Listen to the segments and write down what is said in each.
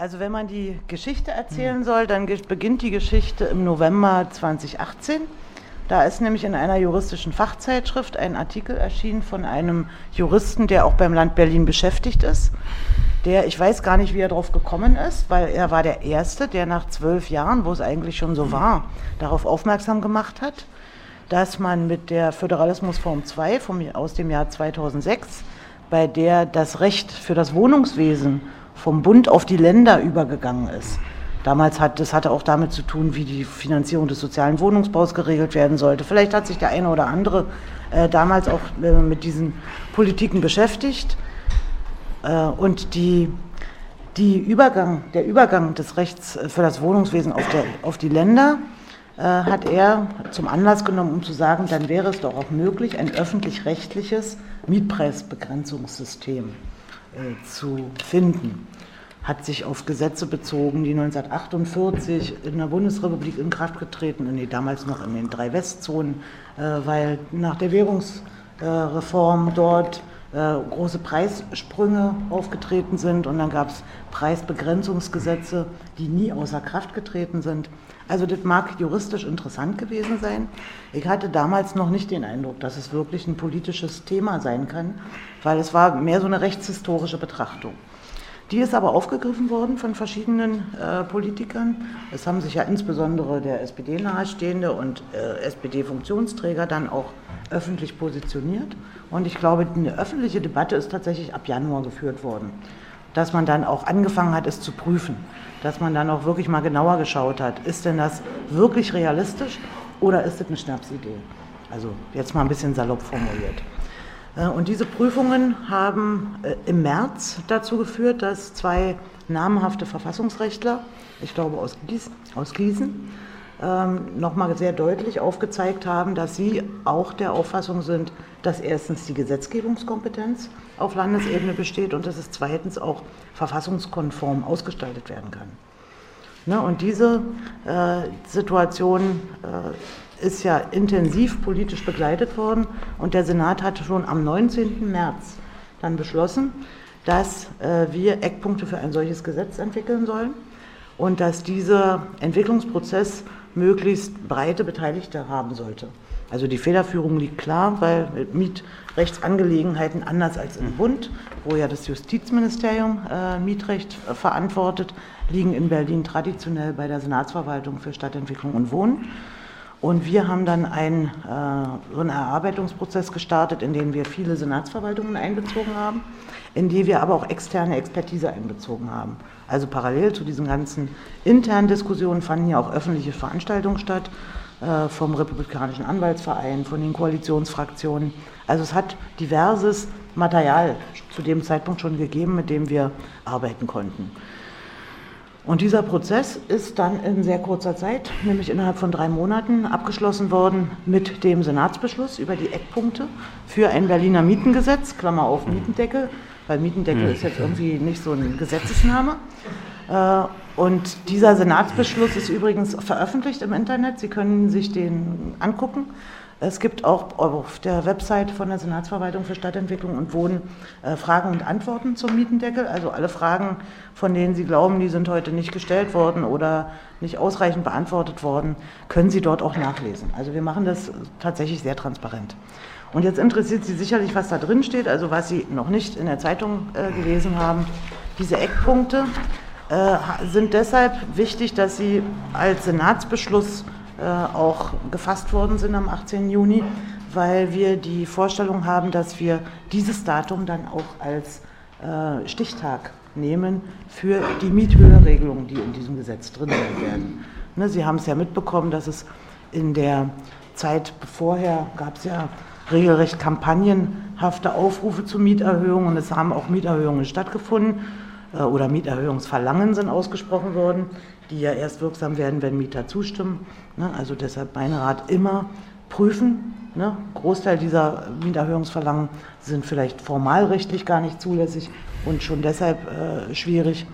Also wenn man die Geschichte erzählen soll, dann beginnt die Geschichte im November 2018. Da ist nämlich in einer juristischen Fachzeitschrift ein Artikel erschienen von einem Juristen, der auch beim Land Berlin beschäftigt ist. Der, ich weiß gar nicht, wie er darauf gekommen ist, weil er war der Erste, der nach zwölf Jahren, wo es eigentlich schon so war, darauf aufmerksam gemacht hat, dass man mit der Föderalismusform 2 vom, aus dem Jahr 2006, bei der das Recht für das Wohnungswesen vom Bund auf die Länder übergegangen ist. Damals hat das hatte auch damit zu tun, wie die Finanzierung des sozialen Wohnungsbaus geregelt werden sollte. Vielleicht hat sich der eine oder andere äh, damals auch äh, mit diesen Politiken beschäftigt. Äh, und die, die Übergang, der Übergang des Rechts äh, für das Wohnungswesen auf, der, auf die Länder äh, hat er zum Anlass genommen, um zu sagen, dann wäre es doch auch möglich, ein öffentlich-rechtliches Mietpreisbegrenzungssystem äh, zu finden. Hat sich auf Gesetze bezogen, die 1948 in der Bundesrepublik in Kraft getreten, nee, damals noch in den drei Westzonen, äh, weil nach der Währungsreform dort große Preissprünge aufgetreten sind und dann gab es Preisbegrenzungsgesetze, die nie außer Kraft getreten sind. Also das mag juristisch interessant gewesen sein. Ich hatte damals noch nicht den Eindruck, dass es wirklich ein politisches Thema sein kann, weil es war mehr so eine rechtshistorische Betrachtung. Die ist aber aufgegriffen worden von verschiedenen äh, Politikern. Es haben sich ja insbesondere der SPD nahestehende und äh, SPD-Funktionsträger dann auch öffentlich positioniert. Und ich glaube, eine öffentliche Debatte ist tatsächlich ab Januar geführt worden. Dass man dann auch angefangen hat, es zu prüfen. Dass man dann auch wirklich mal genauer geschaut hat. Ist denn das wirklich realistisch oder ist das eine Schnapsidee? Also jetzt mal ein bisschen salopp formuliert. Äh, und diese Prüfungen haben äh, im März dazu geführt, dass zwei namhafte Verfassungsrechtler, ich glaube aus, Gies, aus Gießen, ähm, nochmal sehr deutlich aufgezeigt haben, dass sie auch der Auffassung sind, dass erstens die Gesetzgebungskompetenz auf Landesebene besteht und dass es zweitens auch verfassungskonform ausgestaltet werden kann. Ne, und diese äh, Situation ist ja intensiv politisch begleitet worden und der Senat hatte schon am 19. März dann beschlossen, dass äh, wir Eckpunkte für ein solches Gesetz entwickeln sollen und dass dieser Entwicklungsprozess möglichst breite Beteiligte haben sollte. Also die Federführung liegt klar, weil Mietrechtsangelegenheiten anders als im Bund, wo ja das Justizministerium äh, Mietrecht äh, verantwortet, liegen in Berlin traditionell bei der Senatsverwaltung für Stadtentwicklung und Wohnen. Und wir haben dann einen, äh, so einen Erarbeitungsprozess gestartet, in den wir viele Senatsverwaltungen einbezogen haben, in die wir aber auch externe Expertise einbezogen haben. Also parallel zu diesen ganzen internen Diskussionen fanden ja auch öffentliche Veranstaltungen statt, äh, vom Republikanischen Anwaltsverein, von den Koalitionsfraktionen. Also es hat diverses Material zu dem Zeitpunkt schon gegeben, mit dem wir arbeiten konnten. Und dieser Prozess ist dann in sehr kurzer Zeit, nämlich innerhalb von drei Monaten, abgeschlossen worden mit dem Senatsbeschluss über die Eckpunkte für ein Berliner Mietengesetz, Klammer auf Mietendeckel, weil Mietendeckel ist jetzt irgendwie nicht so ein Gesetzesname. Äh, und dieser Senatsbeschluss ist übrigens veröffentlicht im Internet. Sie können sich den angucken. Es gibt auch auf der Website von der Senatsverwaltung für Stadtentwicklung und Wohnen äh, Fragen und Antworten zum Mietendeckel. Also alle Fragen, von denen Sie glauben, die sind heute nicht gestellt worden oder nicht ausreichend beantwortet worden, können Sie dort auch nachlesen. Also wir machen das tatsächlich sehr transparent. Und jetzt interessiert Sie sicherlich, was da drin steht, also was Sie noch nicht in der Zeitung äh, gelesen haben. Diese Eckpunkte äh, sind deshalb wichtig, dass sie als Senatsbeschluss auch gefasst worden sind am 18. Juni, weil wir die Vorstellung haben, dass wir dieses Datum dann auch als äh, Stichtag nehmen für die Miethöheregelungen, die in diesem Gesetz drin sein werden. Ne, Sie haben es ja mitbekommen, dass es in der Zeit vorher gab es ja regelrecht kampagnenhafte Aufrufe zu Mieterhöhungen und es haben auch Mieterhöhungen stattgefunden oder Mieterhöhungsverlangen sind ausgesprochen worden die ja erst wirksam werden, wenn Mieter zustimmen. Ne? Also deshalb mein Rat immer prüfen. Ne? Großteil dieser Mieterhöhungsverlangen sind vielleicht formalrechtlich gar nicht zulässig und schon deshalb äh, schwierig.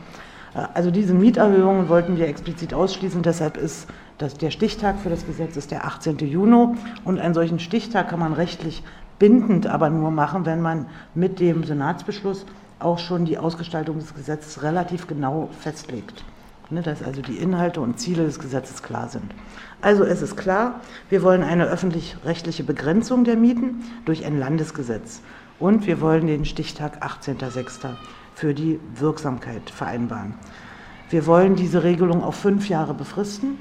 Äh, also diese Mieterhöhungen wollten wir explizit ausschließen. Deshalb ist das, der Stichtag für das Gesetz ist der 18. Juni. Und einen solchen Stichtag kann man rechtlich bindend aber nur machen, wenn man mit dem Senatsbeschluss auch schon die Ausgestaltung des Gesetzes relativ genau festlegt. Ne, dass also die Inhalte und Ziele des Gesetzes klar sind. Also es ist klar, wir wollen eine öffentlich-rechtliche Begrenzung der Mieten durch ein Landesgesetz. Und wir wollen den Stichtag 18.06. für die Wirksamkeit vereinbaren. Wir wollen diese Regelung auf fünf Jahre befristen.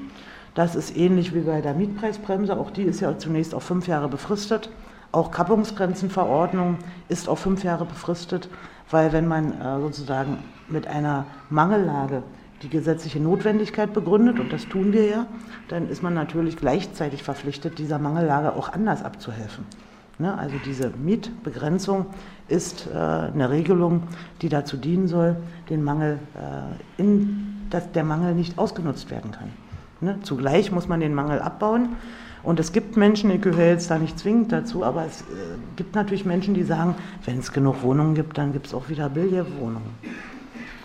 Das ist ähnlich wie bei der Mietpreisbremse. Auch die ist ja zunächst auf fünf Jahre befristet. Auch Kappungsgrenzenverordnung ist auf fünf Jahre befristet, weil wenn man äh, sozusagen mit einer Mangellage die gesetzliche Notwendigkeit begründet, und das tun wir ja, dann ist man natürlich gleichzeitig verpflichtet, dieser Mangellage auch anders abzuhelfen. Ne? Also diese Mietbegrenzung ist äh, eine Regelung, die dazu dienen soll, den Mangel, äh, in, dass der Mangel nicht ausgenutzt werden kann. Ne? Zugleich muss man den Mangel abbauen. Und es gibt Menschen, ich gehöre jetzt da nicht zwingend dazu, aber es äh, gibt natürlich Menschen, die sagen, wenn es genug Wohnungen gibt, dann gibt es auch wieder Billigwohnungen.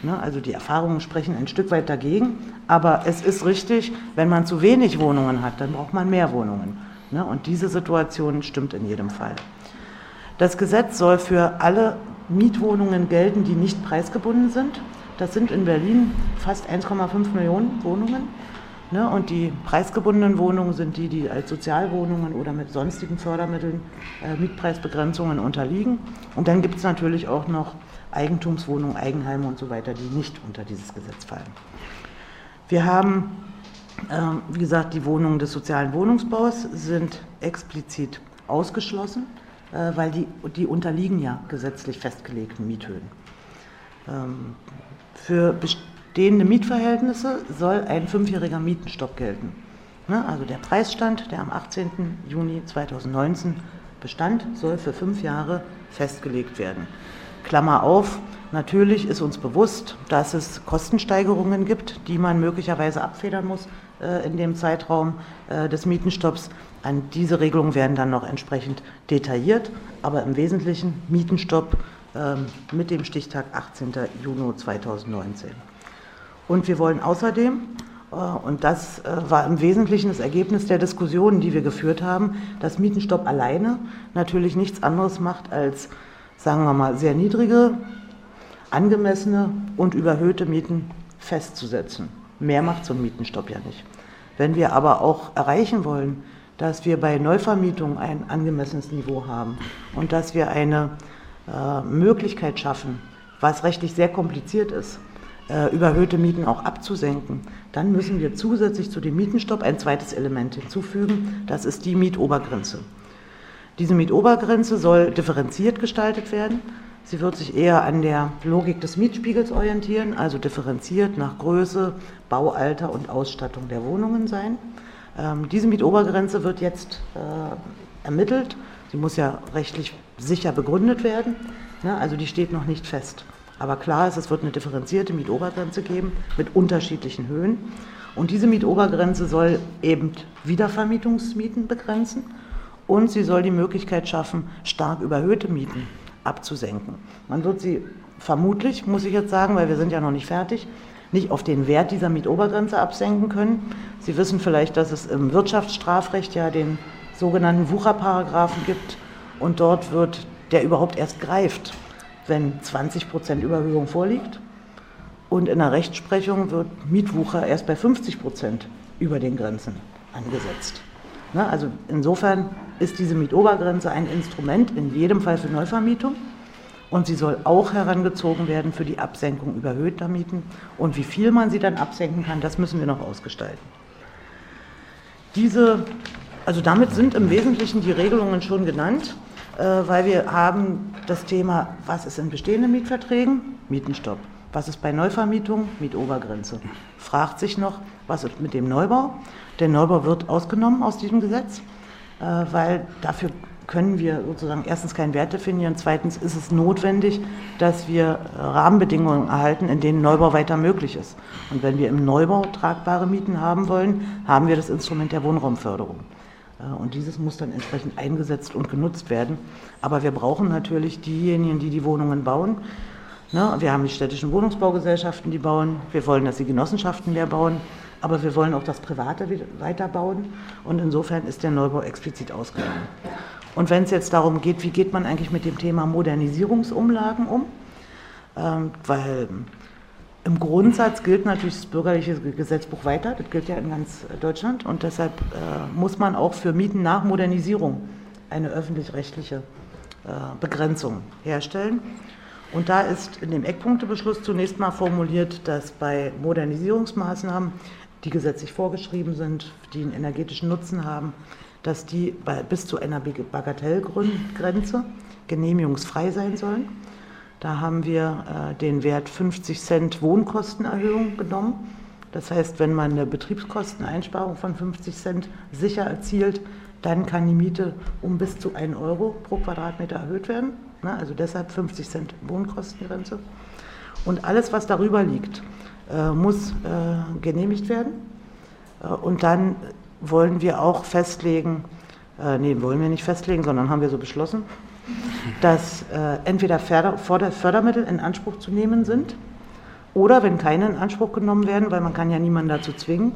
Ne? Also die Erfahrungen sprechen ein Stück weit dagegen, aber es ist richtig, wenn man zu wenig Wohnungen hat, dann braucht man mehr Wohnungen. Ne? Und diese Situation stimmt in jedem Fall. Das Gesetz soll für alle Mietwohnungen gelten, die nicht preisgebunden sind. Das sind in Berlin fast 1,5 Millionen Wohnungen. Ne, und die preisgebundenen Wohnungen sind die, die als Sozialwohnungen oder mit sonstigen Fördermitteln äh, Mietpreisbegrenzungen unterliegen. Und dann gibt es natürlich auch noch Eigentumswohnungen, Eigenheime und so weiter, die nicht unter dieses Gesetz fallen. Wir haben, äh, wie gesagt, die Wohnungen des sozialen Wohnungsbaus sind explizit ausgeschlossen, äh, weil die, die unterliegen ja gesetzlich festgelegten Miethöhen. Ähm, für bestehende Mietverhältnisse soll ein fünfjähriger Mietenstopp gelten. Ne, also der Preisstand, der am 18. Juni 2019 bestand, soll für fünf Jahre festgelegt werden. Klammer auf, natürlich ist uns bewusst, dass es Kostensteigerungen gibt, die man möglicherweise abfedern muss äh, in dem Zeitraum äh, des Mietenstopps. An diese Regelungen werden dann noch entsprechend detailliert, aber im Wesentlichen Mietenstopp äh, mit dem Stichtag 18. Juni 2019. Und wir wollen außerdem, äh, und das äh, war im Wesentlichen das Ergebnis der Diskussionen, die wir geführt haben, dass Mietenstopp alleine natürlich nichts anderes macht, als, sagen wir mal, sehr niedrige, angemessene und überhöhte Mieten festzusetzen. Mehr macht so ein Mietenstopp ja nicht. Wenn wir aber auch erreichen wollen, dass wir bei Neuvermietung ein angemessenes Niveau haben und dass wir eine äh, Möglichkeit schaffen, was rechtlich sehr kompliziert ist, überhöhte Mieten auch abzusenken, dann müssen wir zusätzlich zu dem Mietenstopp ein zweites Element hinzufügen, das ist die Mietobergrenze. Diese Mietobergrenze soll differenziert gestaltet werden. Sie wird sich eher an der Logik des Mietspiegels orientieren, also differenziert nach Größe, Baualter und Ausstattung der Wohnungen sein. Ähm, diese Mietobergrenze wird jetzt äh, ermittelt. Sie muss ja rechtlich sicher begründet werden. Ne? Also die steht noch nicht fest. Aber klar ist, es wird eine differenzierte Mietobergrenze geben mit unterschiedlichen Höhen. Und diese Mietobergrenze soll eben Wiedervermietungsmieten begrenzen und sie soll die Möglichkeit schaffen, stark überhöhte Mieten abzusenken. Man wird sie vermutlich, muss ich jetzt sagen, weil wir sind ja noch nicht fertig, nicht auf den Wert dieser Mietobergrenze absenken können. Sie wissen vielleicht, dass es im Wirtschaftsstrafrecht ja den sogenannten Wucherparagraphen gibt und dort wird der überhaupt erst greift, wenn 20 Prozent Überhöhung vorliegt. Und in der Rechtsprechung wird Mietwucher erst bei 50 Prozent über den Grenzen angesetzt. Na, also insofern ist diese Mietobergrenze ein Instrument in jedem Fall für Neuvermietung und sie soll auch herangezogen werden für die Absenkung überhöhter Mieten. Und wie viel man sie dann absenken kann, das müssen wir noch ausgestalten. Diese, also damit sind im Wesentlichen die Regelungen schon genannt. Äh, weil wir haben das Thema, was ist in bestehenden Mietverträgen? Mietenstopp. Was ist bei Neuvermietung? Mietobergrenze. Fragt sich noch, was ist mit dem Neubau? Der Neubau wird ausgenommen aus diesem Gesetz, äh, weil dafür können wir sozusagen erstens keinen Wert definieren, zweitens ist es notwendig, dass wir Rahmenbedingungen erhalten, in denen Neubau weiter möglich ist. Und wenn wir im Neubau tragbare Mieten haben wollen, haben wir das Instrument der Wohnraumförderung. Und dieses muss dann entsprechend eingesetzt und genutzt werden. Aber wir brauchen natürlich diejenigen, die die Wohnungen bauen. Ne, wir haben die städtischen Wohnungsbaugesellschaften, die bauen. Wir wollen, dass die Genossenschaften mehr bauen. Aber wir wollen auch das Private weiterbauen. Und insofern ist der Neubau explizit ausgenommen. Und wenn es jetzt darum geht, wie geht man eigentlich mit dem Thema Modernisierungsumlagen um? ähm, weil im Grundsatz gilt natürlich das bürgerliche Gesetzbuch weiter, das gilt ja in ganz Deutschland und deshalb äh, muss man auch für Mieten nach Modernisierung eine öffentlich-rechtliche äh, Begrenzung herstellen. Und da ist in dem Eckpunktebeschluss zunächst mal formuliert, dass bei Modernisierungsmaßnahmen, die gesetzlich vorgeschrieben sind, die einen energetischen Nutzen haben, dass die bei, bis zu einer Bagatellgrenze genehmigungsfrei sein sollen. Da haben wir äh, den Wert 50 Cent Wohnkostenerhöhung genommen. Das heißt, wenn man eine Betriebskosteneinsparung von 50 Cent sicher erzielt, dann kann die Miete um bis zu 1 Euro pro Quadratmeter erhöht werden. Ne? Also deshalb 50 Cent Wohnkostengrenze. Und alles, was darüber liegt, äh, muss äh, genehmigt werden. Und dann wollen wir auch festlegen, nee, wollen wir nicht festlegen, sondern haben wir so beschlossen, dass äh, entweder Förder, Fördermittel in Anspruch zu nehmen sind oder, wenn keine in Anspruch genommen werden, weil man kann ja niemanden dazu zwingen,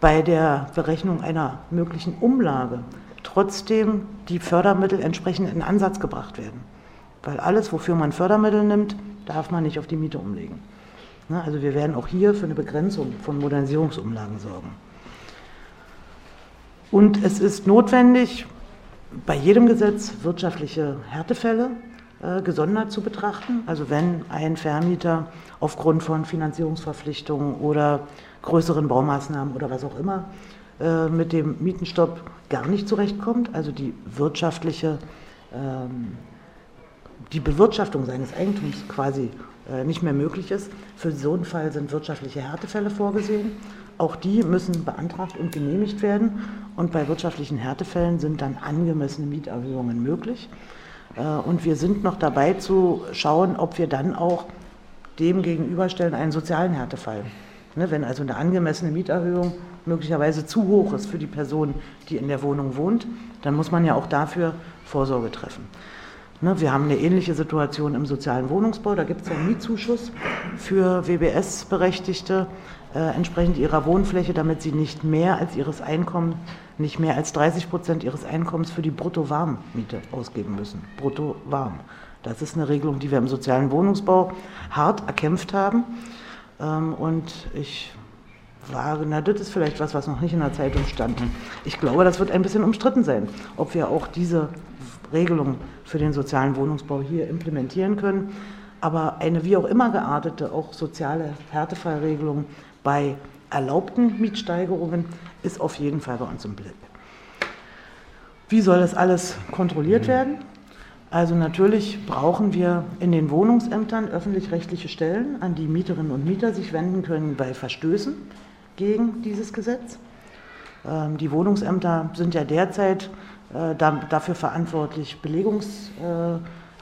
bei der Berechnung einer möglichen Umlage trotzdem die Fördermittel entsprechend in Ansatz gebracht werden. Weil alles, wofür man Fördermittel nimmt, darf man nicht auf die Miete umlegen. Ne, also wir werden auch hier für eine Begrenzung von Modernisierungsumlagen sorgen. Und es ist notwendig, bei jedem Gesetz wirtschaftliche Härtefälle äh, gesondert zu betrachten. Also wenn ein Vermieter aufgrund von Finanzierungsverpflichtungen oder größeren Baumaßnahmen oder was auch immer äh, mit dem Mietenstopp gar nicht zurechtkommt, also die wirtschaftliche, ähm, die Bewirtschaftung seines Eigentums quasi äh, nicht mehr möglich ist. Für so einen Fall sind wirtschaftliche Härtefälle vorgesehen. Auch die müssen beantragt und genehmigt werden. Und bei wirtschaftlichen Härtefällen sind dann angemessene Mieterhöhungen möglich. Äh, und wir sind noch dabei zu schauen, ob wir dann auch dem gegenüberstellen einen sozialen Härtefall. Ne, wenn also eine angemessene Mieterhöhung möglicherweise zu hoch ist für die Person, die in der Wohnung wohnt, dann muss man ja auch dafür Vorsorge treffen. Ne, wir haben eine ähnliche Situation im sozialen Wohnungsbau. Da gibt es einen Mietzuschuss für WBS-Berechtigte entsprechend ihrer Wohnfläche, damit sie nicht mehr als ihres Einkommens, nicht mehr als 30 Prozent ihres Einkommens für die Brutto-Warm-Miete ausgeben müssen. Brutto-Warm. Das ist eine Regelung, die wir im sozialen Wohnungsbau hart erkämpft haben. Ähm, und ich war, na, das ist vielleicht was, was noch nicht in der Zeitung stand. Ich glaube, das wird ein bisschen umstritten sein, ob wir auch diese Regelung für den sozialen Wohnungsbau hier implementieren können. Aber eine wie auch immer geartete, auch soziale Härtefallregelung bei erlaubten Mietsteigerungen ist auf jeden Fall bei uns im Blick. Wie soll das alles kontrolliert mhm. werden? Also natürlich brauchen wir in den Wohnungsämtern öffentlich-rechtliche Stellen, an die Mieterinnen und Mieter sich wenden können bei Verstößen gegen dieses Gesetz. Ähm, die Wohnungsämter sind ja derzeit äh, dafür verantwortlich,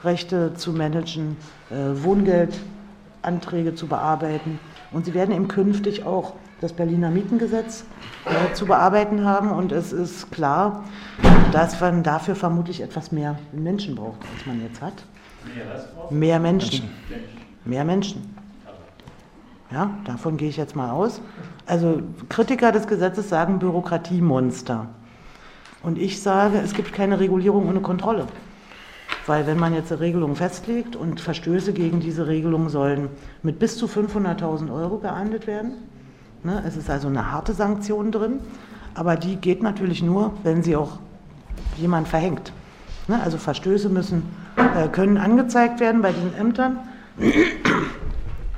Belegungsrechte zu managen, äh, Wohngeldanträge zu bearbeiten und sie werden eben künftig auch das Berliner Mietengesetz äh, zu bearbeiten haben. Und es ist klar, dass man dafür vermutlich etwas mehr Menschen braucht, als man jetzt hat. Mehr Menschen. Mehr Menschen. Ja, davon gehe ich jetzt mal aus. Also Kritiker des Gesetzes sagen Bürokratiemonster. Und ich sage, es gibt keine Regulierung ohne Kontrolle. Weil wenn man jetzt eine Regelung festlegt und Verstöße gegen diese Regelung sollen mit bis zu 500.000 Euro geahndet werden, ne, es ist also eine harte Sanktion drin, aber die geht natürlich nur, wenn sie auch jemand verhängt. Ne, also Verstöße müssen, äh, können angezeigt werden bei den Ämtern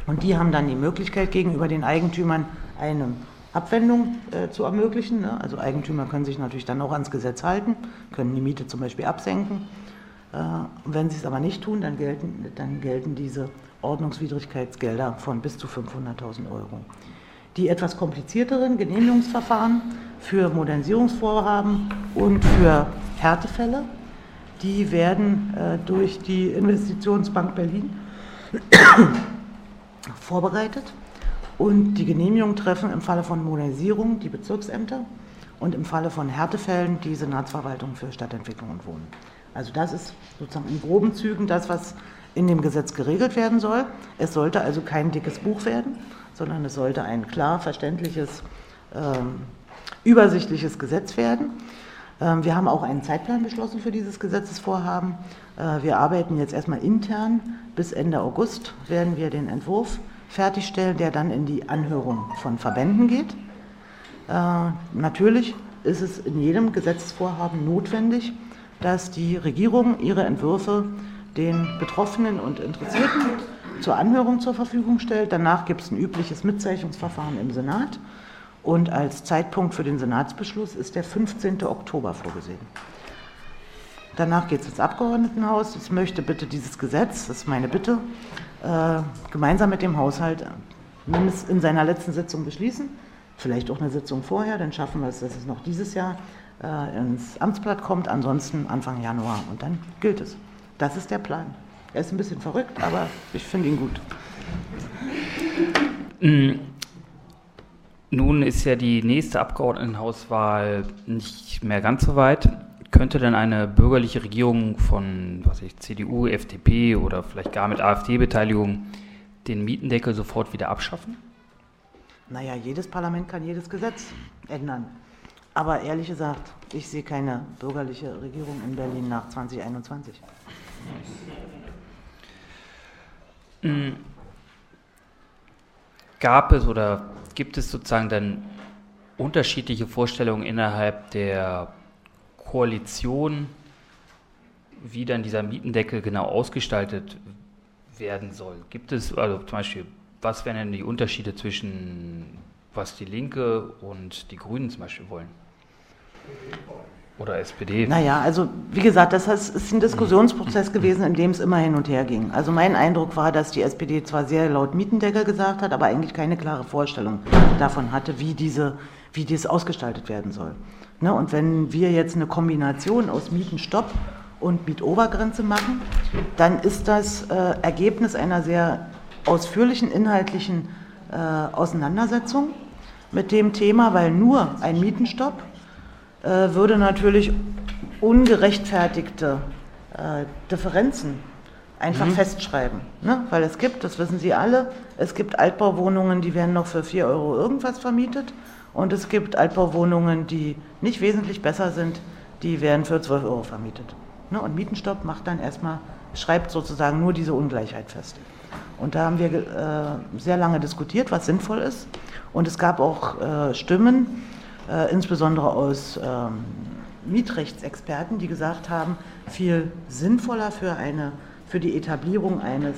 und die haben dann die Möglichkeit gegenüber den Eigentümern eine Abwendung äh, zu ermöglichen. Ne? Also Eigentümer können sich natürlich dann auch ans Gesetz halten, können die Miete zum Beispiel absenken wenn sie es aber nicht tun, dann gelten, dann gelten diese Ordnungswidrigkeitsgelder von bis zu 500.000 Euro. Die etwas komplizierteren Genehmigungsverfahren für Modernisierungsvorhaben und für Härtefälle, die werden äh, durch die Investitionsbank Berlin vorbereitet und die Genehmigung treffen im Falle von Modernisierung die Bezirksämter und im Falle von Härtefällen die Senatsverwaltung für Stadtentwicklung und Wohnen. Also das ist sozusagen in groben Zügen das, was in dem Gesetz geregelt werden soll. Es sollte also kein dickes Buch werden, sondern es sollte ein klar verständliches, ähm, übersichtliches Gesetz werden. Ähm, wir haben auch einen Zeitplan beschlossen für dieses Gesetzesvorhaben. Äh, wir arbeiten jetzt erstmal intern. Bis Ende August werden wir den Entwurf fertigstellen, der dann in die Anhörung von Verbänden geht. Äh, natürlich ist es in jedem Gesetzesvorhaben notwendig, dass die Regierung ihre Entwürfe den Betroffenen und Interessierten zur Anhörung zur Verfügung stellt. Danach gibt es ein übliches Mitzeichnungsverfahren im Senat. Und als Zeitpunkt für den Senatsbeschluss ist der 15. Oktober vorgesehen. Danach geht es ins Abgeordnetenhaus. Ich möchte bitte dieses Gesetz, das ist meine Bitte, äh, gemeinsam mit dem Haushalt mindestens in seiner letzten Sitzung beschließen. Vielleicht auch eine Sitzung vorher, dann schaffen wir es, dass es noch dieses Jahr äh, ins Amtsblatt kommt, ansonsten Anfang Januar und dann gilt es. Das ist der Plan. Er ist ein bisschen verrückt, aber ich finde ihn gut. Mm. Nun ist ja die nächste Abgeordnetenhauswahl nicht mehr ganz so weit. Könnte denn eine bürgerliche Regierung von was ich, CDU, FDP oder vielleicht gar mit AfD-Beteiligung den Mietendeckel sofort wieder abschaffen? Naja, jedes Parlament kann jedes Gesetz ändern. Aber ehrlich gesagt, ich sehe keine bürgerliche Regierung in Berlin nach 2021. Mm. Gab es oder gibt es sozusagen dann unterschiedliche Vorstellungen innerhalb der Koalition, wie dann dieser Mietendeckel genau ausgestaltet werden soll? Gibt es, also zum Beispiel, was wären denn die Unterschiede zwischen was die Linke und die Grünen zum Beispiel wollen? Oder SPD? Naja, also wie gesagt, das ist ein Diskussionsprozess gewesen, in dem es immer hin und her ging. Also mein Eindruck war, dass die SPD zwar sehr laut Mietendeckel gesagt hat, aber eigentlich keine klare Vorstellung davon hatte, wie, diese, wie dies ausgestaltet werden soll. Ne? Und wenn wir jetzt eine Kombination aus Mietenstopp und Mietobergrenze machen, dann ist das äh, Ergebnis einer sehr ausführlichen inhaltlichen äh, Auseinandersetzung mit dem Thema, weil nur ein Mietenstopp äh, würde natürlich ungerechtfertigte äh, Differenzen einfach mhm. festschreiben. Ne? Weil es gibt, das wissen Sie alle, es gibt Altbauwohnungen, die werden noch für 4 Euro irgendwas vermietet und es gibt Altbauwohnungen, die nicht wesentlich besser sind, die werden für 12 Euro vermietet. Ne? Und Mietenstopp macht dann erstmal, schreibt sozusagen nur diese Ungleichheit fest. Und da haben wir äh, sehr lange diskutiert, was sinnvoll ist. Und es gab auch äh, Stimmen, äh, insbesondere aus ähm, Mietrechtsexperten, die gesagt haben, viel sinnvoller für, eine, für die Etablierung eines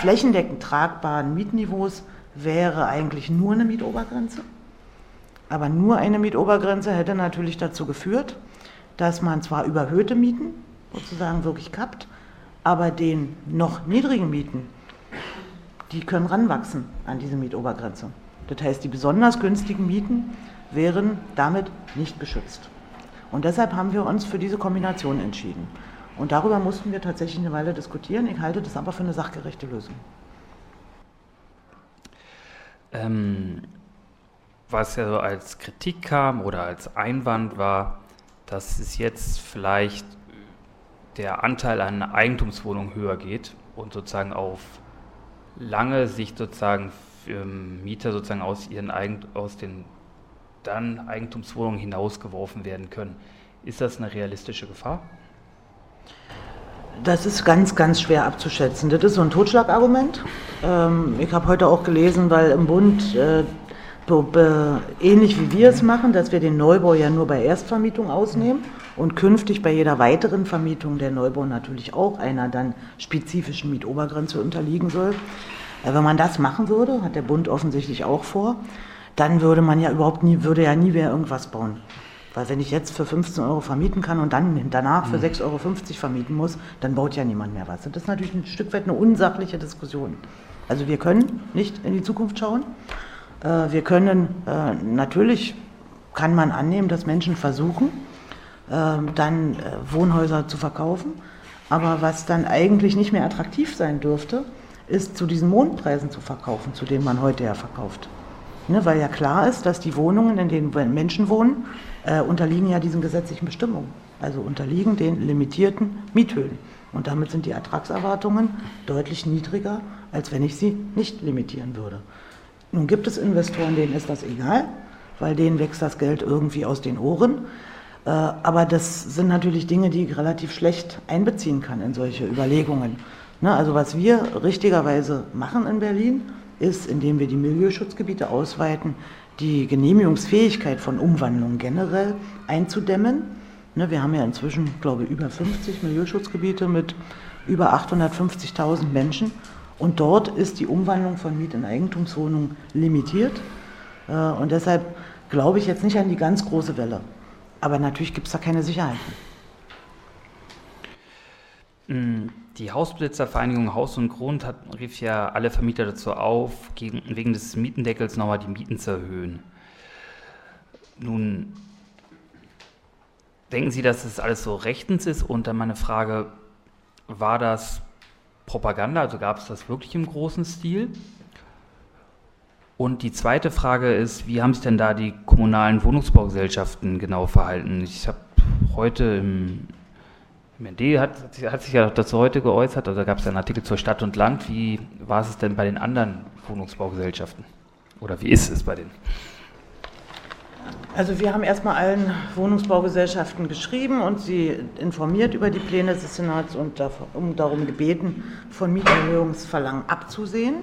flächendeckend tragbaren Mietniveaus wäre eigentlich nur eine Mietobergrenze. Aber nur eine Mietobergrenze hätte natürlich dazu geführt, dass man zwar überhöhte Mieten sozusagen wirklich kappt, aber den noch niedrigen Mieten, die können ranwachsen an diese Mietobergrenze. Das heißt, die besonders günstigen Mieten wären damit nicht beschützt. Und deshalb haben wir uns für diese Kombination entschieden. Und darüber mussten wir tatsächlich eine Weile diskutieren. Ich halte das aber für eine sachgerechte Lösung. Ähm, was ja so als Kritik kam oder als Einwand war, dass es jetzt vielleicht der Anteil an Eigentumswohnungen höher geht und sozusagen auf lange Sicht sozusagen Mieter sozusagen aus ihren Eigen, aus den dann Eigentumswohnungen hinausgeworfen werden können. Ist das eine realistische Gefahr? Das ist ganz, ganz schwer abzuschätzen. Das ist so ein Totschlagargument. Ähm, ich habe heute auch gelesen, weil im Bund äh, ähnlich wie wir es machen, dass wir den Neubau ja nur bei Erstvermietung ausnehmen und künftig bei jeder weiteren Vermietung der Neubau natürlich auch einer dann spezifischen Mietobergrenze unterliegen soll. Äh, wenn man das machen würde, hat der Bund offensichtlich auch vor, dann würde man ja überhaupt nie, würde ja nie mehr irgendwas bauen. Weil wenn ich jetzt für 15 Euro vermieten kann und dann danach für 6,50 mhm. Euro vermieten muss, dann baut ja niemand mehr was. Und das ist natürlich ein Stück weit eine unsachliche Diskussion. Also wir können nicht in die Zukunft schauen. Äh, wir können, äh, natürlich kann man annehmen, dass Menschen versuchen, dann Wohnhäuser zu verkaufen. Aber was dann eigentlich nicht mehr attraktiv sein dürfte, ist, zu diesen Mondpreisen zu verkaufen, zu denen man heute ja verkauft. Ne, weil ja klar ist, dass die Wohnungen, in denen Menschen wohnen, äh, unterliegen ja diesen gesetzlichen Bestimmungen. Also unterliegen den limitierten Miethöhen. Und damit sind die Ertragserwartungen deutlich niedriger, als wenn ich sie nicht limitieren würde. Nun gibt es Investoren, denen ist das egal, weil denen wächst das Geld irgendwie aus den Ohren. Äh, aber das sind natürlich Dinge, die ich relativ schlecht einbeziehen kann in solche Überlegungen. Ne, also was wir richtigerweise machen in Berlin, ist, indem wir die Milieuschutzgebiete ausweiten, die Genehmigungsfähigkeit von Umwandlungen generell einzudämmen. Ne, wir haben ja inzwischen, glaube ich, über 50 Milieuschutzgebiete mit über 850.000 Menschen. Und dort ist die Umwandlung von Miet- in Eigentumswohnungen limitiert. Äh, und deshalb glaube ich jetzt nicht an die ganz große Welle. Aber natürlich gibt es da keine Sicherheiten. Mm, die Hausbesitzervereinigung Haus und Grund hat, rief ja alle Vermieter dazu auf, gegen, wegen des Mietendeckels nochmal die Mieten zu erhöhen. Nun, denken Sie, dass das alles so rechtens ist? Und dann meine Frage, war das Propaganda, also gab es das wirklich im großen Stil? Und die zweite Frage ist, wie haben sich denn da die kommunalen Wohnungsbaugesellschaften genau verhalten? Ich habe heute im, im ND hat, hat, sich ja dazu heute geäußert, also da gab es einen Artikel zur Stadt und Land. Wie war es denn bei den anderen Wohnungsbaugesellschaften? Oder wie ist es bei denen? Also wir haben erstmal allen Wohnungsbaugesellschaften geschrieben und sie informiert über die Pläne des Senats und darum gebeten, von Mieterhöhungsverlangen abzusehen.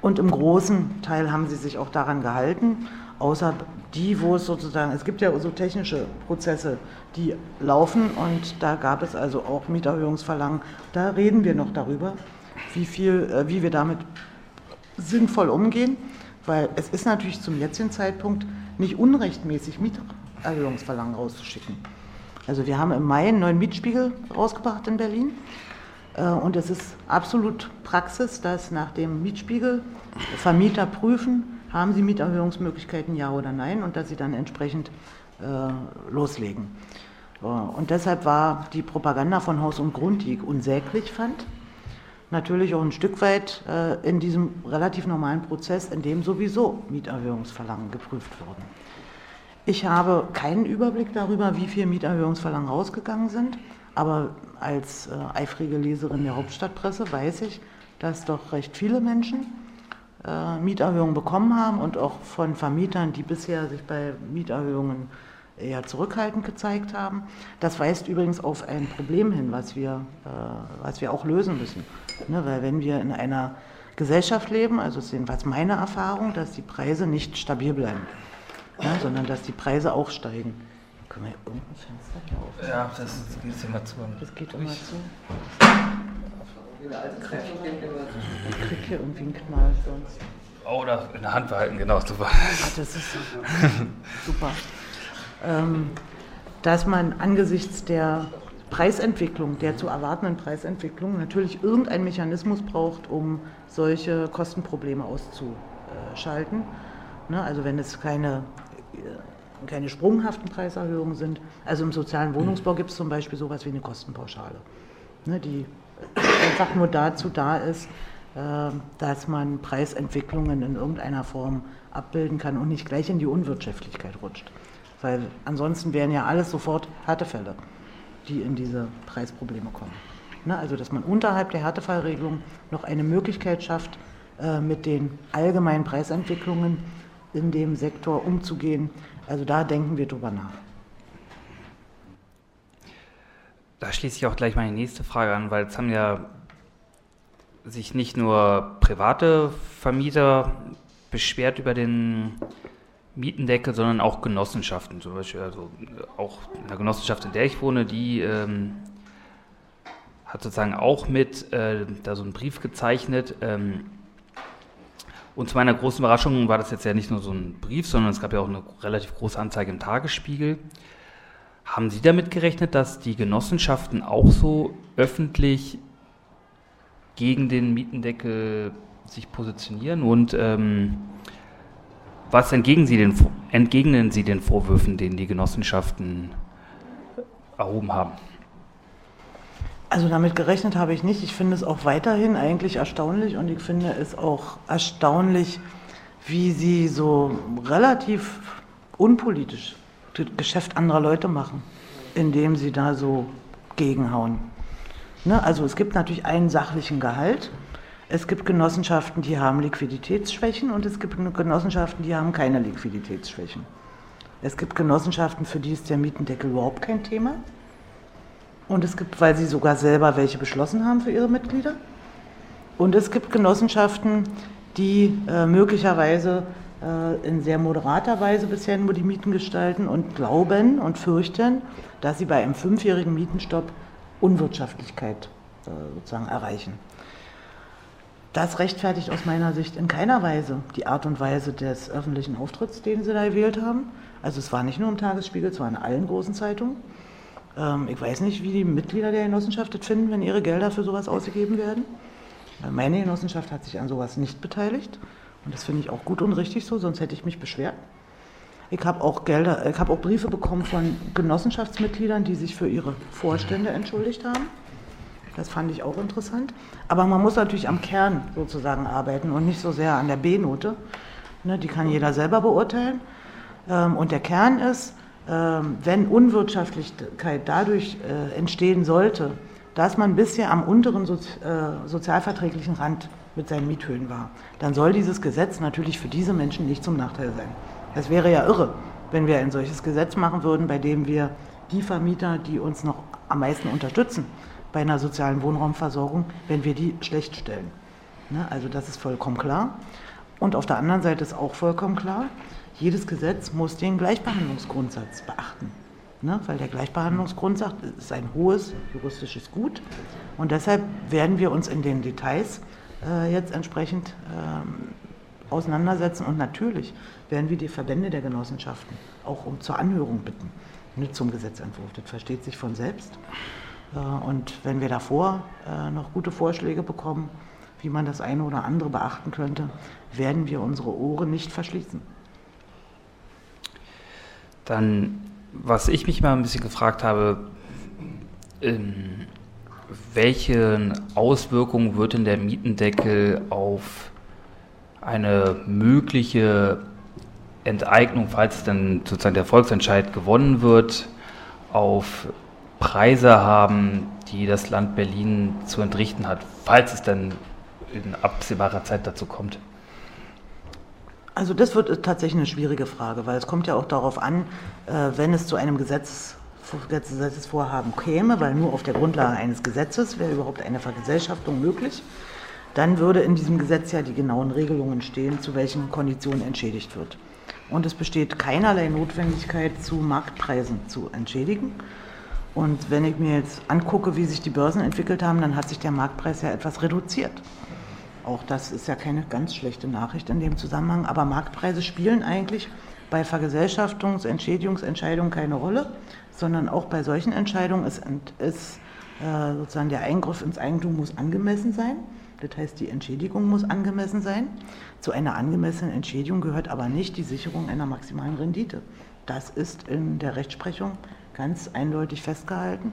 Und im großen Teil haben sie sich auch daran gehalten, außer die, wo es sozusagen, es gibt ja so technische Prozesse, die laufen und da gab es also auch Mieterhöhungsverlangen. Da reden wir noch darüber, wie, viel, äh, wie wir damit sinnvoll umgehen, weil es ist natürlich zum jetzigen Zeitpunkt nicht unrechtmäßig Mieterhöhungsverlangen rauszuschicken. Also wir haben im Mai einen neuen Mietspiegel rausgebracht in Berlin. Äh, und es ist absolut Praxis, dass nach dem Mietspiegel Vermieter prüfen, haben sie Mieterhöhungsmöglichkeiten, ja oder nein, und dass sie dann entsprechend äh, loslegen. Und deshalb war die Propaganda von Haus und Grund, die ich unsäglich fand, natürlich auch ein Stück weit äh, in diesem relativ normalen Prozess, in dem sowieso Mieterhöhungsverlangen geprüft wurden. Ich habe keinen Überblick darüber, wie viele Mieterhöhungsverlangen rausgegangen sind, aber als äh, eifrige Leserin der Hauptstadtpresse weiß ich, dass doch recht viele Menschen äh, Mieterhöhungen bekommen haben und auch von Vermietern, die bisher sich bei Mieterhöhungen eher zurückhaltend gezeigt haben. Das weist übrigens auf ein Problem hin, was wir, äh, was wir auch lösen müssen. Ne, weil wenn wir in einer Gesellschaft leben, also ist jedenfalls meine Erfahrung, dass die Preise nicht stabil bleiben, ne, sondern dass die Preise auch steigen. Können wir irgendein Fenster hier auf? Ja, das, das geht immer zu. Das geht immer zu. Ich krieg hier irgendwie einen Knall sonst. Oh, oder in der Hand behalten, genau, super. Ah, das ist super. Ähm, dass man angesichts der Preisentwicklung, der zu erwartenden Preisentwicklung, natürlich irgendeinen Mechanismus braucht, um solche Kostenprobleme auszuschalten. Ne, also wenn es keine, äh, keine sprunghaften Preiserhöhungen sind. Also im sozialen Wohnungsbau gibt es zum Beispiel sowas wie eine Kostenpauschale, ne, die einfach nur dazu da ist, äh, dass man Preisentwicklungen in irgendeiner Form abbilden kann und nicht gleich in die Unwirtschaftlichkeit rutscht. Weil ansonsten wären ja alles sofort Härtefälle, die in diese Preisprobleme kommen. Ne? Also dass man unterhalb der Härtefallregelung noch eine Möglichkeit schafft, äh, mit den allgemeinen Preisentwicklungen in dem Sektor umzugehen. Also da denken wir drüber nach. Da schließe ich auch gleich meine nächste Frage an, weil es haben ja sich nicht nur private Vermieter beschwert über den Mietendeckel, sondern auch Genossenschaften. Zum Beispiel, also auch eine Genossenschaft, in der ich wohne, die ähm, hat sozusagen auch mit äh, da so einen Brief gezeichnet. Ähm, und zu meiner großen Überraschung war das jetzt ja nicht nur so ein Brief, sondern es gab ja auch eine relativ große Anzeige im Tagesspiegel. Haben Sie damit gerechnet, dass die Genossenschaften auch so öffentlich gegen den Mietendeckel sich positionieren und ähm, was entgegnen Sie, den, entgegnen Sie den Vorwürfen, den die Genossenschaften erhoben haben? Also damit gerechnet habe ich nicht. Ich finde es auch weiterhin eigentlich erstaunlich und ich finde es auch erstaunlich, wie Sie so relativ unpolitisch das Geschäft anderer Leute machen, indem Sie da so gegenhauen. Ne? Also es gibt natürlich einen sachlichen Gehalt. Es gibt Genossenschaften, die haben Liquiditätsschwächen und es gibt Genossenschaften, die haben keine Liquiditätsschwächen. Es gibt Genossenschaften, für die ist der Mietendeckel überhaupt kein Thema. Und es gibt, weil sie sogar selber welche beschlossen haben für ihre Mitglieder. Und es gibt Genossenschaften, die äh, möglicherweise äh, in sehr moderater Weise bisher nur die Mieten gestalten und glauben und fürchten, dass sie bei einem fünfjährigen Mietenstopp Unwirtschaftlichkeit äh, sozusagen erreichen. Das rechtfertigt aus meiner Sicht in keiner Weise die Art und Weise des öffentlichen Auftritts, den sie da gewählt haben. Also es war nicht nur im Tagesspiegel, es war in allen großen Zeitungen. Ähm, ich weiß nicht, wie die Mitglieder der Genossenschaft das finden, wenn ihre Gelder für sowas ausgegeben werden. Meine Genossenschaft hat sich an sowas nicht beteiligt. Und das finde ich auch gut und richtig so, sonst hätte ich mich beschwert. Ich habe auch Gelder, ich habe auch Briefe bekommen von Genossenschaftsmitgliedern, die sich für ihre Vorstände entschuldigt haben. Das fand ich auch interessant. Aber man muss natürlich am Kern sozusagen arbeiten und nicht so sehr an der B-Note. Ne, die kann jeder selber beurteilen. Ähm, und der Kern ist, wenn Unwirtschaftlichkeit dadurch äh, entstehen sollte, dass man bisher am unteren äh, sozialverträglichen Rand mit seinen Miethöhen war, dann soll dieses Gesetz natürlich für diese Menschen nicht zum Nachteil sein. Das wäre ja irre, wenn wir ein solches Gesetz machen würden, bei dem wir die Vermieter, die uns noch am meisten unterstützen bei einer sozialen Wohnraumversorgung, wenn wir die schlecht stellen. Ne? Also das ist vollkommen klar. Und auf der anderen Seite ist auch vollkommen klar, jedes Gesetz muss den Gleichbehandlungsgrundsatz beachten. Ne? Weil der Gleichbehandlungsgrundsatz ist ein hohes juristisches Gut. Und deshalb werden wir uns in den Details äh, jetzt entsprechend ähm, auseinandersetzen. Und natürlich werden wir die Verbände der Genossenschaften auch um zur Anhörung bitten, nicht zum Gesetzentwurf. Das versteht sich von selbst. Äh, und wenn wir davor äh, noch gute Vorschläge bekommen, wie man das eine oder andere beachten könnte, werden wir unsere Ohren nicht verschließen. Dann, was ich mich mal ein bisschen gefragt habe, ähm, welche Auswirkungen wird denn der Mietendeckel auf eine mögliche Enteignung, falls dann sozusagen der Volksentscheid gewonnen wird, auf Preise haben, die das Land Berlin zu entrichten hat, falls es dann in absehbarer Zeit dazu kommt? Also das wird tatsächlich eine schwierige Frage, weil es kommt ja auch darauf an, äh, wenn es zu einem Gesetz Gesetzesvorhaben käme, weil nur auf der Grundlage eines Gesetzes wäre überhaupt eine Vergesellschaftung möglich, dann würde in diesem Gesetz ja die genauen Regelungen stehen, zu welchen Konditionen entschädigt wird. Und es besteht keinerlei Notwendigkeit, zu Marktpreisen zu entschädigen. Und wenn ich mir jetzt angucke, wie sich die Börsen entwickelt haben, dann hat sich der Marktpreis ja etwas reduziert. Auch das ist ja keine ganz schlechte Nachricht in dem Zusammenhang, aber Marktpreise spielen eigentlich bei Vergesellschaftungs-, Entschädigungsentscheidungen keine Rolle sondern auch bei solchen Entscheidungen ist, ist äh, sozusagen der Eingriff ins Eigentum muss angemessen sein. Das heißt, die Entschädigung muss angemessen sein. Zu einer angemessenen Entschädigung gehört aber nicht die Sicherung einer maximalen Rendite. Das ist in der Rechtsprechung ganz eindeutig festgehalten.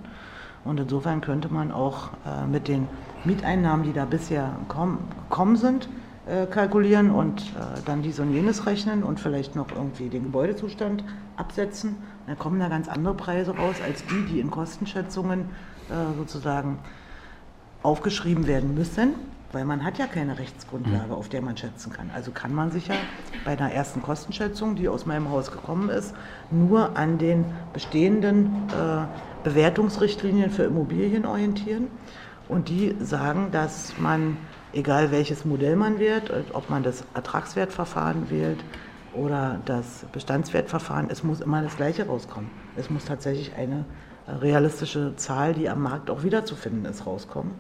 Und insofern könnte man auch äh, mit den Mieteinnahmen, die da bisher gekommen sind, äh, kalkulieren und äh, dann dies und jenes rechnen und vielleicht noch irgendwie den Gebäudezustand absetzen. Dann kommen da ganz andere Preise raus als die, die in Kostenschätzungen äh, sozusagen aufgeschrieben werden müssen, weil man hat ja keine Rechtsgrundlage, mhm. auf der man schätzen kann. Also kann man sich ja bei einer ersten Kostenschätzung, die aus meinem Haus gekommen ist, nur an den bestehenden äh, Bewertungsrichtlinien für Immobilien orientieren. Und die sagen, dass man egal welches Modell man wählt, ob man das Ertragswertverfahren wählt oder das Bestandswertverfahren, es muss immer das Gleiche rauskommen. Es muss tatsächlich eine realistische Zahl, die am Markt auch wiederzufinden ist, rauskommen.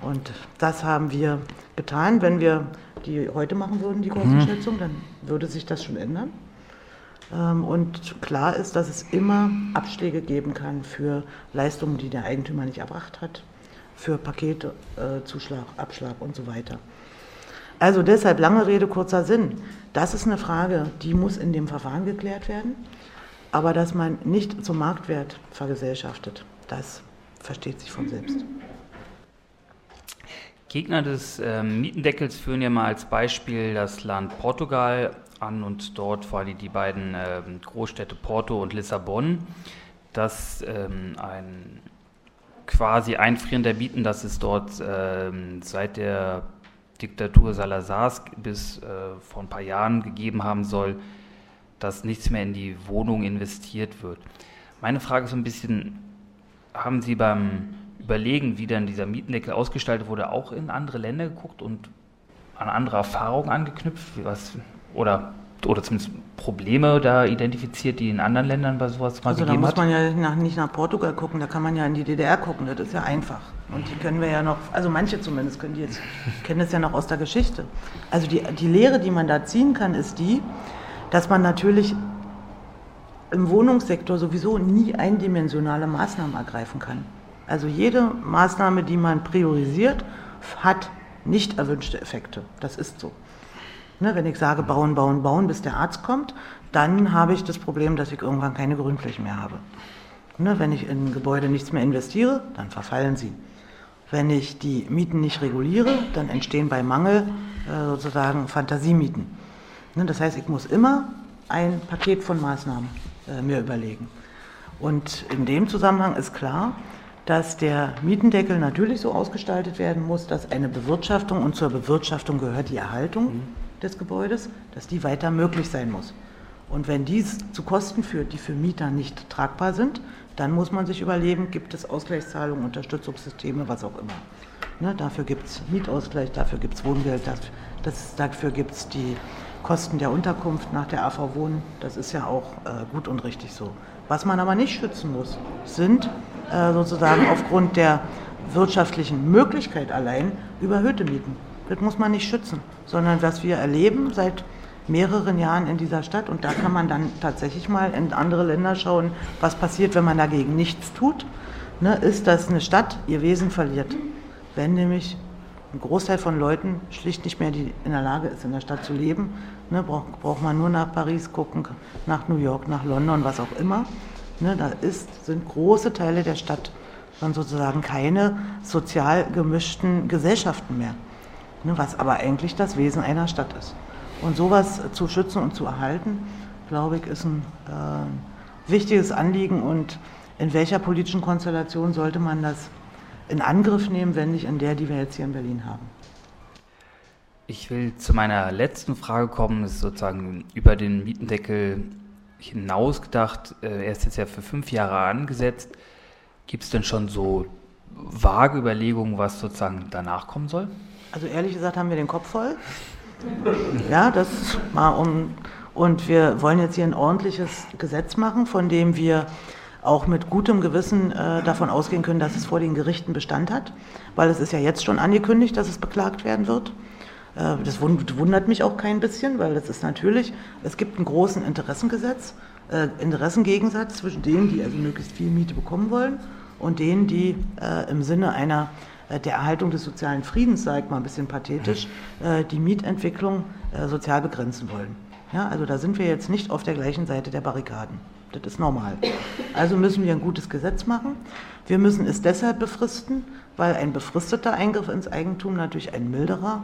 Und das haben wir getan. Wenn wir die heute machen würden, die Kostenschätzung, dann würde sich das schon ändern. Ähm, und klar ist, dass es immer Abschläge geben kann für Leistungen, die der Eigentümer nicht erbracht hat für Paketzuschlag, äh, Abschlag und so weiter. Also deshalb lange Rede, kurzer Sinn. Das ist eine Frage, die muss in dem Verfahren geklärt werden. Aber dass man nicht zum Marktwert vergesellschaftet, das versteht sich von selbst. Gegner des äh, Mietendeckels führen ja mal als Beispiel das Land Portugal an und dort vor allem die beiden äh, Großstädte Porto und Lissabon, das ähm, ein quasi Einfrieren der Bieten, dass es dort ähm, seit der Diktatur Salazars bis äh, vor ein paar Jahren gegeben haben soll, dass nichts mehr in die Wohnung investiert wird. Meine Frage ist so ein bisschen, haben Sie beim Überlegen, wie dann dieser Mietendeckel ausgestaltet wurde, auch in andere Länder geguckt und an andere Erfahrungen angeknüpft? Was, oder oder zumindest Probleme da identifiziert, die in anderen Ländern bei sowas mal also gegeben hat? Also da muss man ja nach, nicht nach Portugal gucken, da kann man ja in die DDR gucken, das ist ja einfach. Und die können wir ja noch, also manche zumindest können die jetzt, kennen das ja noch aus der Geschichte. Also die, die Lehre, die man da ziehen kann, ist die, dass man natürlich im Wohnungssektor sowieso nie eindimensionale Maßnahmen ergreifen kann. Also jede Maßnahme, die man priorisiert, hat nicht erwünschte Effekte. Das ist so. Ne, wenn ich sage, bauen, bauen, bauen, bis der Arzt kommt, dann habe ich das Problem, dass ich irgendwann keine Grünflächen mehr habe. Ne, wenn ich in Gebäude nichts mehr investiere, dann verfallen sie. Wenn ich die Mieten nicht reguliere, dann entstehen bei Mangel äh, sozusagen Fantasiemieten. Ne, das heißt, ich muss immer ein Paket von Maßnahmen äh, mir überlegen. Und in dem Zusammenhang ist klar, dass der Mietendeckel natürlich so ausgestaltet werden muss, dass eine Bewirtschaftung und zur Bewirtschaftung gehört die Erhaltung. Mhm des Gebäudes, dass die weiter möglich sein muss. Und wenn dies zu Kosten führt, die für Mieter nicht tragbar sind, dann muss man sich überlegen, gibt es Ausgleichszahlungen, Unterstützungssysteme, was auch immer. Ne, dafür gibt es Mietausgleich, dafür gibt es Wohngeld, das, das, dafür gibt es die Kosten der Unterkunft nach der AV Wohnen. Das ist ja auch äh, gut und richtig so. Was man aber nicht schützen muss, sind äh, sozusagen aufgrund der wirtschaftlichen Möglichkeit allein überhöhte Mieten. Das muss man nicht schützen, sondern was wir erleben seit mehreren Jahren in dieser Stadt und da kann man dann tatsächlich mal in andere Länder schauen, was passiert, wenn man dagegen nichts tut, ne, ist, dass eine Stadt ihr Wesen verliert. Wenn nämlich ein Großteil von Leuten schlicht nicht mehr die, in der Lage ist, in der Stadt zu leben, ne, braucht, braucht man nur nach Paris gucken, nach New York, nach London, was auch immer. Ne, da ist, sind große Teile der Stadt dann sozusagen keine sozial gemischten Gesellschaften mehr ne, was aber eigentlich das Wesen einer Stadt ist. Und sowas zu schützen und zu erhalten, glaube ich, ist ein äh, wichtiges Anliegen. Und in welcher politischen Konstellation sollte man das in Angriff nehmen, wenn nicht in der, die wir jetzt hier in Berlin haben? Ich will zu meiner letzten Frage kommen, das ist sozusagen über den Mietendeckel hinaus gedacht. Äh, er ist jetzt ja für fünf Jahre angesetzt. Gibt es denn schon so vage Überlegungen, was sozusagen danach kommen soll? Also ehrlich gesagt haben wir den Kopf voll. Ja, das mal um. Und wir wollen jetzt hier ein ordentliches Gesetz machen, von dem wir auch mit gutem Gewissen äh, davon ausgehen können, dass es vor den Gerichten Bestand hat, weil es ist ja jetzt schon angekündigt, dass es beklagt werden wird. Äh, das wundert mich auch kein bisschen, weil das ist natürlich, es gibt einen großen Interessengesetz, äh, Interessengegensatz zwischen denen, die also möglichst viel Miete bekommen wollen und denen, die äh, im Sinne einer der Erhaltung des sozialen Friedens, sage ich mal ein bisschen pathetisch, äh, die Mietentwicklung äh, sozial begrenzen wollen. Ja, also da sind wir jetzt nicht auf der gleichen Seite der Barrikaden. Das ist normal. Also müssen wir ein gutes Gesetz machen. Wir müssen es deshalb befristen, weil ein befristeter Eingriff ins Eigentum natürlich ein milderer,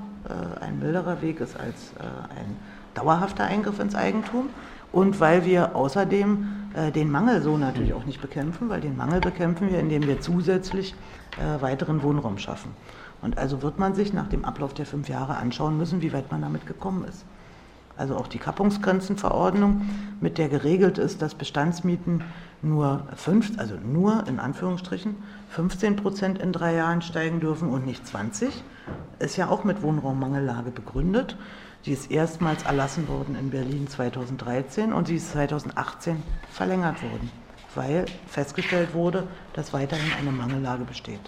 ein milderer Weg ist als ein dauerhafter Eingriff ins Eigentum. Und weil wir außerdem den Mangel so natürlich auch nicht bekämpfen, weil den Mangel bekämpfen wir, indem wir zusätzlich äh, weiteren Wohnraum schaffen. Und also wird man sich nach dem Ablauf der fünf Jahre anschauen müssen, wie weit man damit gekommen ist. Also auch die Kappungsgrenzenverordnung, mit der geregelt ist, dass Bestandsmieten nur fünf, also nur in Anführungsstrichen 15 Prozent in drei Jahren steigen dürfen und nicht 20, ist ja auch mit Wohnraummangellage begründet. Die ist erstmals erlassen worden in Berlin 2013 und sie ist 2018 verlängert worden weil festgestellt wurde, dass weiterhin eine Mangellage besteht.